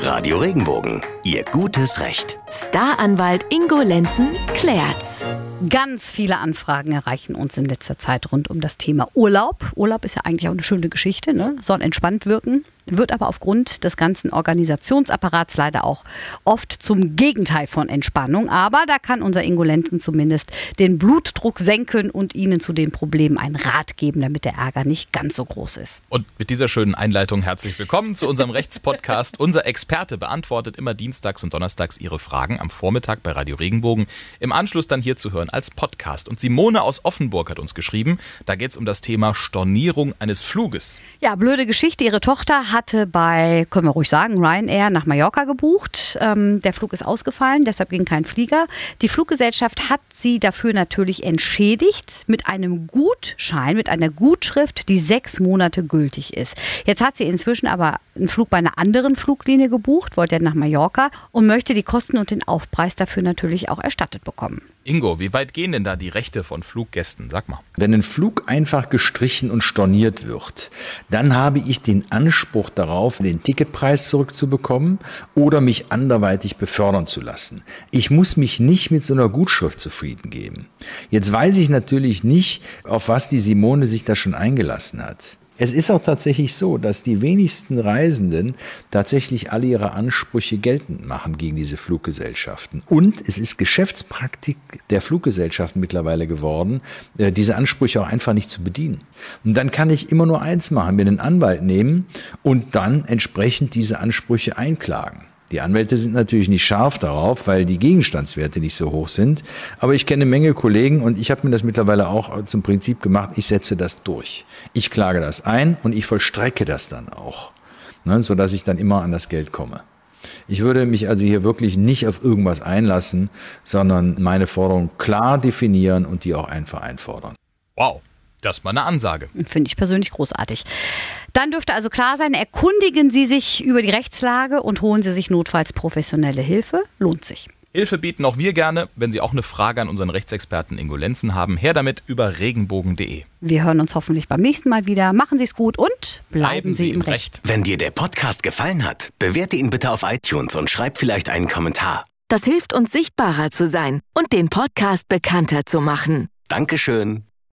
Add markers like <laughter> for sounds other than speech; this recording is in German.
Radio Regenbogen, Ihr gutes Recht. Staranwalt Ingo Lenzen klärt's. Ganz viele Anfragen erreichen uns in letzter Zeit rund um das Thema Urlaub. Urlaub ist ja eigentlich auch eine schöne Geschichte, ne? soll entspannt wirken wird aber aufgrund des ganzen Organisationsapparats leider auch oft zum Gegenteil von Entspannung. Aber da kann unser Ingo Lenzen zumindest den Blutdruck senken und Ihnen zu den Problemen einen Rat geben, damit der Ärger nicht ganz so groß ist. Und mit dieser schönen Einleitung herzlich willkommen zu unserem Rechtspodcast. <laughs> Unser Experte beantwortet immer dienstags und donnerstags Ihre Fragen am Vormittag bei Radio Regenbogen. Im Anschluss dann hier zu hören als Podcast. Und Simone aus Offenburg hat uns geschrieben, da geht es um das Thema Stornierung eines Fluges. Ja, blöde Geschichte. Ihre Tochter hat hatte bei, können wir ruhig sagen, Ryanair nach Mallorca gebucht. Ähm, der Flug ist ausgefallen, deshalb ging kein Flieger. Die Fluggesellschaft hat sie dafür natürlich entschädigt mit einem Gutschein, mit einer Gutschrift, die sechs Monate gültig ist. Jetzt hat sie inzwischen aber einen Flug bei einer anderen Fluglinie gebucht, wollte nach Mallorca und möchte die Kosten und den Aufpreis dafür natürlich auch erstattet bekommen. Ingo, wie weit gehen denn da die Rechte von Fluggästen? Sag mal. Wenn ein Flug einfach gestrichen und storniert wird, dann habe ich den Anspruch darauf, den Ticketpreis zurückzubekommen oder mich anderweitig befördern zu lassen. Ich muss mich nicht mit so einer Gutschrift zufrieden geben. Jetzt weiß ich natürlich nicht, auf was die Simone sich da schon eingelassen hat. Es ist auch tatsächlich so, dass die wenigsten Reisenden tatsächlich alle ihre Ansprüche geltend machen gegen diese Fluggesellschaften. Und es ist Geschäftspraktik der Fluggesellschaften mittlerweile geworden, äh, diese Ansprüche auch einfach nicht zu bedienen. Und dann kann ich immer nur eins machen, mir einen Anwalt nehmen und dann entsprechend diese Ansprüche einklagen. Die Anwälte sind natürlich nicht scharf darauf, weil die Gegenstandswerte nicht so hoch sind. Aber ich kenne eine Menge Kollegen und ich habe mir das mittlerweile auch zum Prinzip gemacht, ich setze das durch. Ich klage das ein und ich vollstrecke das dann auch, ne, sodass ich dann immer an das Geld komme. Ich würde mich also hier wirklich nicht auf irgendwas einlassen, sondern meine Forderung klar definieren und die auch einfach einfordern. Wow. Das ist mal eine Ansage. Finde ich persönlich großartig. Dann dürfte also klar sein, erkundigen Sie sich über die Rechtslage und holen Sie sich notfalls professionelle Hilfe. Lohnt sich. Hilfe bieten auch wir gerne. Wenn Sie auch eine Frage an unseren Rechtsexperten Ingo Lenzen haben, her damit über regenbogen.de. Wir hören uns hoffentlich beim nächsten Mal wieder. Machen Sie es gut und bleiben, bleiben Sie, Sie im Recht. Recht. Wenn dir der Podcast gefallen hat, bewerte ihn bitte auf iTunes und schreib vielleicht einen Kommentar. Das hilft uns sichtbarer zu sein und den Podcast bekannter zu machen. Dankeschön.